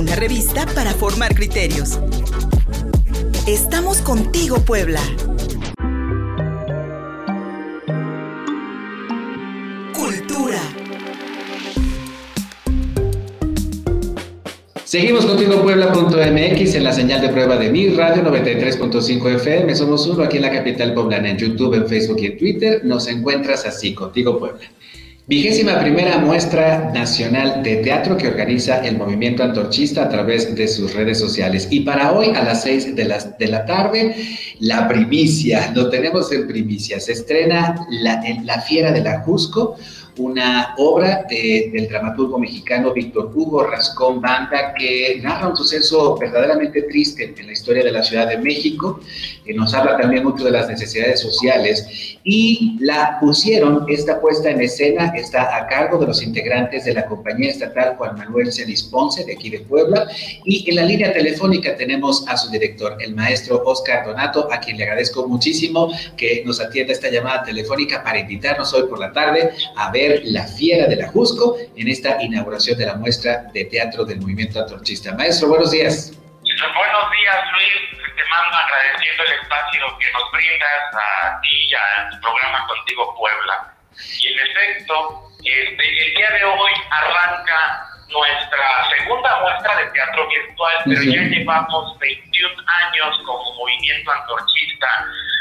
una revista para formar criterios. Estamos contigo, Puebla. Cultura. Seguimos contigo Puebla.mx en la señal de prueba de mi radio 93.5 FM. Somos uno aquí en la capital poblana, en YouTube, en Facebook y en Twitter. Nos encuentras así, contigo Puebla. Vigésima primera muestra nacional de teatro que organiza el movimiento antorchista a través de sus redes sociales. Y para hoy a las seis de la, de la tarde, la primicia, lo tenemos en primicia, se estrena la, la Fiera de la Jusco, una obra del dramaturgo mexicano Víctor Hugo Rascón Banda que narra un suceso verdaderamente triste en la historia de la Ciudad de México, que nos habla también mucho de las necesidades sociales. Y la pusieron, esta puesta en escena está a cargo de los integrantes de la compañía estatal Juan Manuel Celis Ponce de aquí de Puebla. Y en la línea telefónica tenemos a su director, el maestro Oscar Donato, a quien le agradezco muchísimo que nos atienda esta llamada telefónica para invitarnos hoy por la tarde a ver la Fiera de la Jusco en esta inauguración de la muestra de teatro del movimiento antorchista. Maestro, buenos días. Buenos días, Luis. Te mando agradeciendo el espacio que nos brindas a ti y a tu programa Contigo Puebla. Y en efecto, este, el día de hoy arranca nuestra segunda muestra de teatro virtual, pero ya llevamos 21 años como movimiento antorchista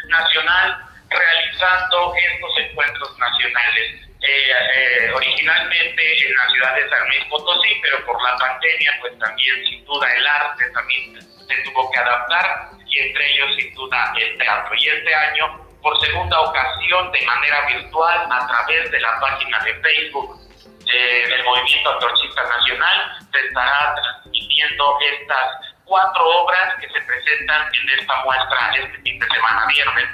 nacional realizando estos encuentros nacionales. Eh, eh, originalmente en la ciudad de San Luis Potosí, pero por la pandemia, pues también sin duda el arte también se tuvo que adaptar y entre ellos sin duda el teatro. Y este año, por segunda ocasión, de manera virtual, a través de la página de Facebook eh, del Movimiento Antorchista Nacional, se estará transmitiendo estas cuatro obras que se presentan en esta muestra este fin de semana, viernes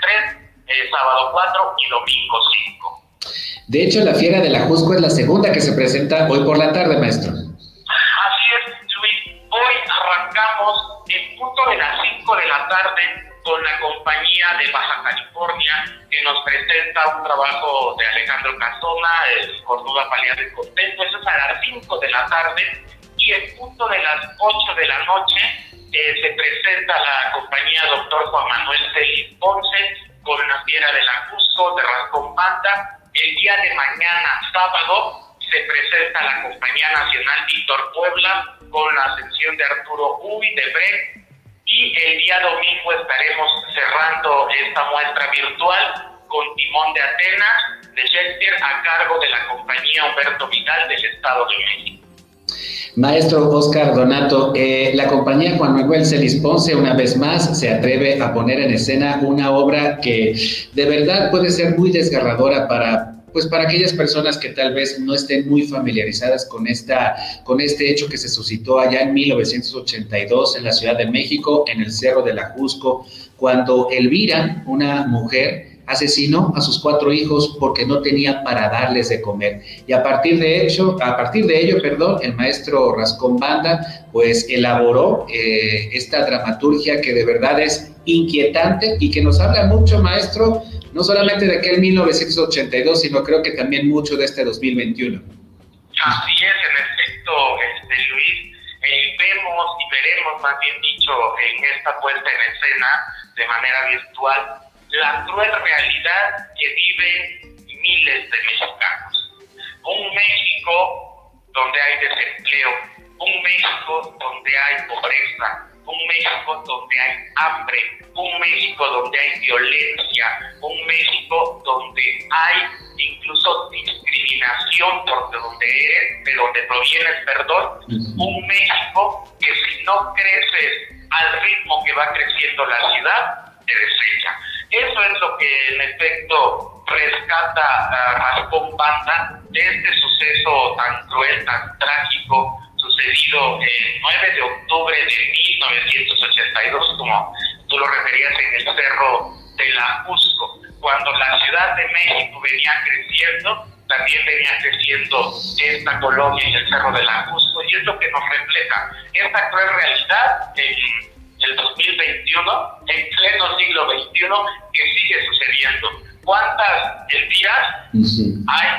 3, sábado 4 y domingo 5. De hecho, la Fiera de la Jusco es la segunda que se presenta hoy por la tarde, maestro. Así es, Luis. Hoy arrancamos en punto de las 5 de la tarde con la compañía de Baja California que nos presenta un trabajo de Alejandro Casona, el Cornuda Paliar de Contento. Eso es a las 5 de la tarde. Y en punto de las 8 de la noche eh, se presenta la compañía Doctor Juan Manuel Celis Ponce con la Fiera de la Cusco de Rascón el día de mañana, sábado, se presenta la Compañía Nacional Víctor Puebla con la ascensión de Arturo Uy de Brecht y el día domingo estaremos cerrando esta muestra virtual con Timón de Atenas de Shakespeare a cargo de la compañía Humberto Vidal del Estado de México. Maestro Oscar Donato, eh, la compañía Juan Manuel Celis Ponce una vez más se atreve a poner en escena una obra que de verdad puede ser muy desgarradora para pues para aquellas personas que tal vez no estén muy familiarizadas con esta con este hecho que se suscitó allá en 1982 en la Ciudad de México en el Cerro de la Jusco cuando Elvira, una mujer asesinó a sus cuatro hijos porque no tenía para darles de comer. Y a partir de hecho, a partir de ello, perdón, el maestro Rascón Banda, pues elaboró eh, esta dramaturgia que de verdad es inquietante y que nos habla mucho, maestro, no solamente de aquel 1982, sino creo que también mucho de este 2021. Así es, en efecto, este, Luis, eh, vemos y veremos, más bien dicho, en esta puesta en escena de manera virtual, la cruel realidad que viven miles de mexicanos. Un México donde hay desempleo, un México donde hay pobreza, un México donde hay hambre, un México donde hay violencia, un México donde hay incluso discriminación por de donde eres, de donde provienes, perdón, un México que si no creces al ritmo que va creciendo la ciudad, te desecha. Eso es lo que en efecto rescata a Rascón Banda de este suceso tan cruel, tan trágico, sucedido el 9 de octubre de 1982, como tú lo referías en el Cerro de la Cusco. Cuando la Ciudad de México venía creciendo, también venía creciendo esta colonia y el Cerro de la Cusco, y es lo que nos refleja esta cruel realidad en el 2021, en pleno siglo XXI, que sigue sucediendo. ¿Cuántas Elviras hay?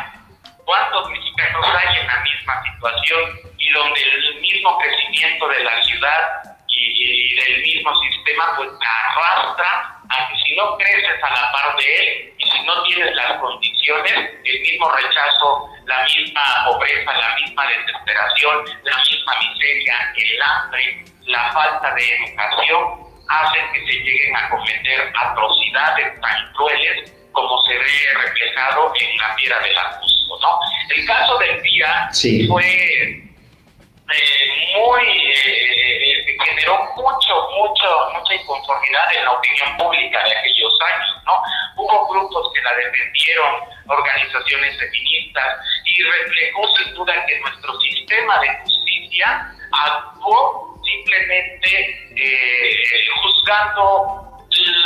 ¿Cuántos mexicanos hay en la misma situación y donde el mismo crecimiento de ciudad y, del mismo sistema, pues arrastra a que si no creces a la par de él y si no tienes las condiciones, el mismo rechazo, la misma pobreza, la misma desesperación, la misma miseria, el hambre, la falta de educación, hacen que se lleguen a cometer atrocidades tan crueles como se ve reflejado en la piedra del arbusto, ¿no? El caso del Pira fue eh, muy eh, generó mucho, mucho, mucha inconformidad en la opinión pública de aquellos años, ¿no? Hubo grupos que la defendieron, organizaciones feministas, y reflejó sin duda que nuestro sistema de justicia actuó simplemente juzgando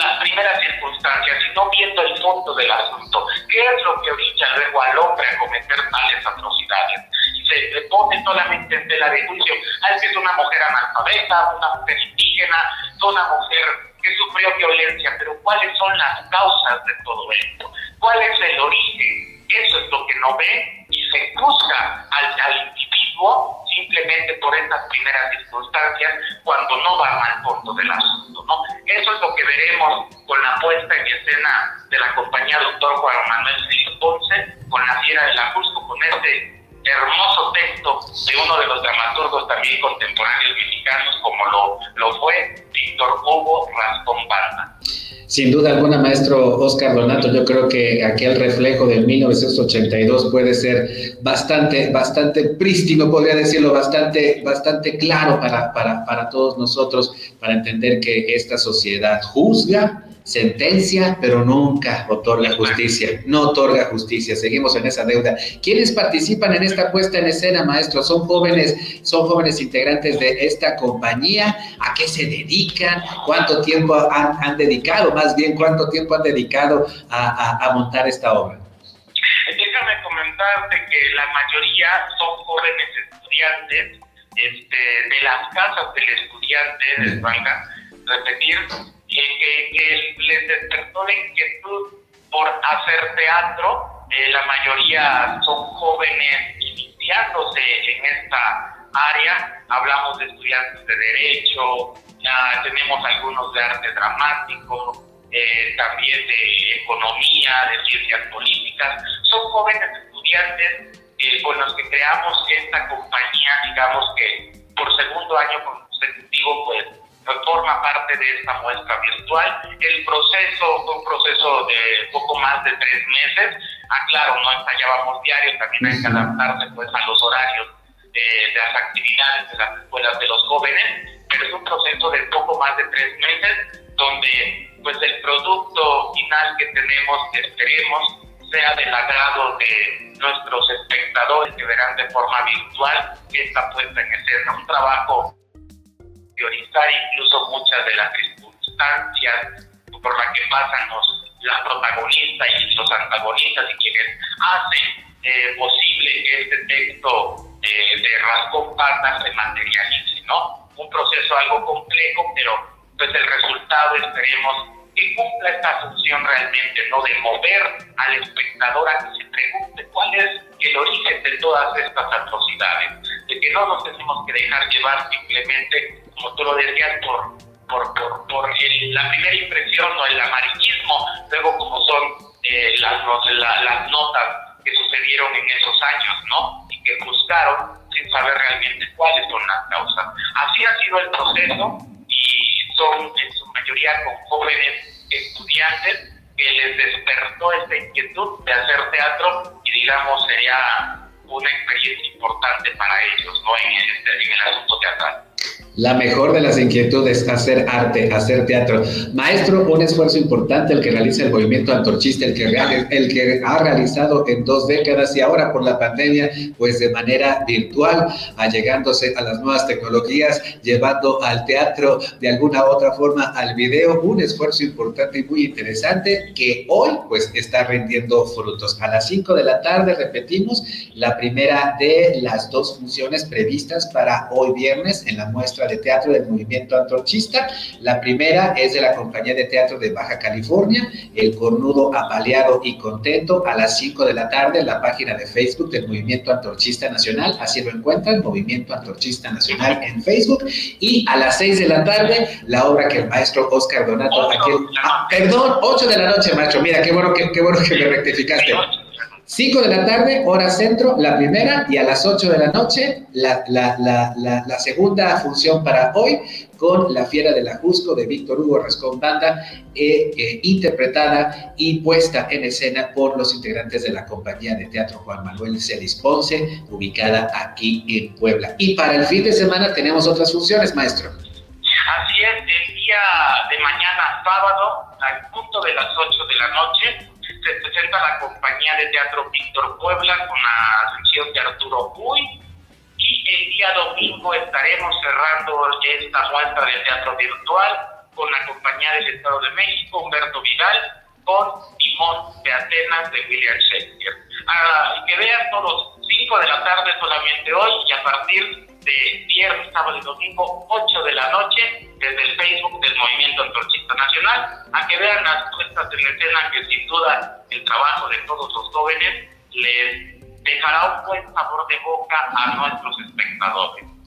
las primeras circunstancias y no viendo el fondo del asunto. ¿Qué es lo que orilla luego al hombre a cometer tales atrocidades? Se le pone solamente en tela de juicio. Ah, es que es una mujer analfabeta, una mujer indígena, una mujer que sufrió violencia, pero ¿cuáles son las causas de todo esto? ¿Cuál es el origen? Eso es lo que no ve y se juzga al, individuo simplemente por estas primeras circunstancias cuando no van al fondo del asunto. ¿no? Eso es lo que veremos con la puesta en escena de la compañía doctor Juan Manuel Félix Ponce, con La Fiera de la Cusco, con este de uno de los dramaturgos también contemporáneos mexicanos, como lo, lo fue Víctor Hugo Rascón Banda. Sin duda alguna, maestro Oscar Donato, yo creo que aquel reflejo del 1982 puede ser bastante, bastante prístino, podría decirlo, bastante, bastante claro para, para, para todos nosotros, para entender que esta sociedad juzga, sentencia, pero nunca otorga justicia, no otorga justicia. Seguimos en esa deuda. ¿Quiénes participan en esta puesta en escena, maestro? ¿Son jóvenes, son jóvenes integrantes de esta compañía? ¿A qué se dedican? ¿Cuánto tiempo han, dedicado? Más bien, ¿cuánto tiempo han dedicado a, montar esta obra? Déjame comentarte que la mayoría son jóvenes estudiantes este, de las casas del estudiante, de valga repetir, que, que, les despertó la inquietud por hacer teatro. Eh, la mayoría son jóvenes iniciándose en esta área. Hablamos de estudiantes de Derecho, ya tenemos algunos de arte dramático, eh, también de economía, de ciencias políticas. Son jóvenes estudiantes eh, con los que creamos esta compañía, digamos que por segundo año consecutivo, pues forma parte de esta muestra virtual. El proceso fue un proceso de poco más de tres meses. Ah, claro, no ensayábamos diario, también hay que adaptarse pues a los horarios de, las actividades de las escuelas de los jóvenes, pero es un proceso de poco más de tres meses donde pues el producto final que tenemos, que esperemos, sea del agrado de nuestros espectadores que verán de forma virtual esta puesta en escena. Un trabajo priorizar incluso muchas de las circunstancias por las que pasan los, la protagonista y los antagonistas y quienes hacen eh, posible que este texto eh, de Rascón Pata se materialice, ¿no? Un proceso algo complejo, pero pues el resultado esperemos que cumpla esta función realmente, ¿no? De mover al espectador a que se pregunte cuál es el origen de todas estas atrocidades, de que no nos tenemos que dejar llevar simplemente como tú lo decías, por, la primera impresión o el amarillismo, luego como son eh, las, notas que sucedieron en esos años, ¿no? Y que buscaron sin saber realmente cuáles son las causas. Así ha sido el proceso y son en su mayoría con jóvenes estudiantes que les despertó esta inquietud de hacer teatro y digamos sería una experiencia importante para ellos, ¿no? En, en el asunto teatral. La mejor de las inquietudes, hacer arte, hacer teatro. Maestro, un esfuerzo importante el que realiza el movimiento antorchista, el que, el que ha realizado en dos décadas y ahora por la pandemia, pues de manera virtual, allegándose a las nuevas tecnologías, llevando al teatro de alguna u otra forma al video, un esfuerzo importante y muy interesante que hoy pues está rindiendo frutos. A las 5 de la tarde repetimos la primera de las dos funciones previstas para hoy viernes en la muestra de teatro del movimiento antorchista. La primera es de la compañía de teatro de Baja California, El Cornudo Apaleado y Contento, a las 5 de la tarde en la página de Facebook del Movimiento Antorchista Nacional. Así lo encuentran, Movimiento Antorchista Nacional en Facebook. Y a las 6 de la tarde, la obra que el maestro Oscar Donato. Aquí, ah, perdón, 8 de la noche, maestro. Mira, qué bueno que, qué bueno que me rectificaste. 5 de la tarde, hora centro, la primera, y a las 8 de la noche, la, la, la, la, segunda función para hoy, con La Fiera de la Jusco de Víctor Hugo Rascón Banda, eh, eh, interpretada y puesta en escena por los integrantes de la compañía de teatro Juan Manuel Celis Ponce, ubicada aquí en Puebla. Y para el fin de semana tenemos otras funciones, maestro. Así es, el día de mañana, sábado, al punto de las 8 de la noche, se presenta la compañía de teatro Víctor Puebla con la atención de Arturo Puy y el día domingo estaremos cerrando esta muestra de teatro virtual con la compañía del Estado de México, Humberto Vidal, con Timón de Atenas de William Shakespeare. Ah, que vean todos, 5 de la tarde solamente hoy y a partir de viernes, sábado y domingo, 8 de la noche, desde el Facebook del Movimiento Antorchista Nacional, a que vean las puestas en escena que sin duda el trabajo de todos los jóvenes les dejará un buen sabor de boca a nuestros espectadores.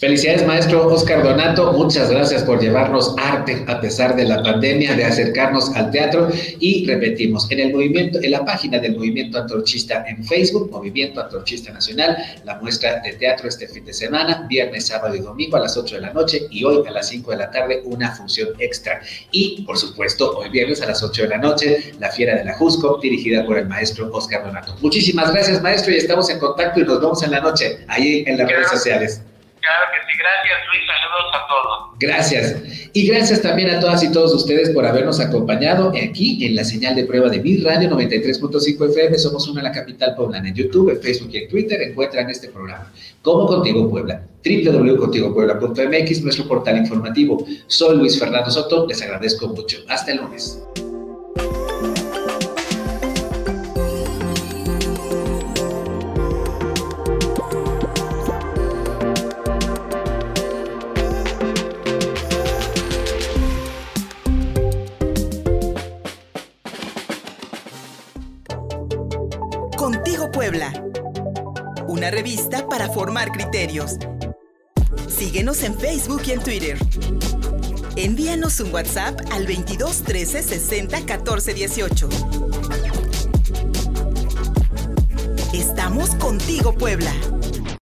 Felicidades, maestro Oscar Donato. Muchas gracias por llevarnos arte a pesar de la pandemia, de acercarnos al teatro. Y repetimos, en el movimiento, en la página del Movimiento Antorchista en Facebook, Movimiento Antorchista Nacional, la muestra de teatro este fin de semana, viernes, sábado y domingo a las 8 de la noche y hoy a las 5 de la tarde una función extra. Y, por supuesto, hoy viernes a las 8 de la noche, la Fiera de la Jusco, dirigida por el maestro Oscar Donato. Muchísimas gracias, maestro, y estamos en contacto y nos vemos en la noche, ahí en las redes sociales. Claro que sí, gracias Luis, saludos a todos. Gracias. Y gracias también a todas y todos ustedes por habernos acompañado aquí en la señal de prueba de Mi Radio 93.5 FM. Somos una en la capital poblana. En YouTube, en Facebook y en Twitter encuentran este programa. Como Contigo Puebla, www.contigopuebla.mx, nuestro portal informativo. Soy Luis Fernando Soto, les agradezco mucho. Hasta el lunes. Revista para formar criterios. Síguenos en Facebook y en Twitter. Envíanos un WhatsApp al 22 13 60 14 18. Estamos contigo, Puebla.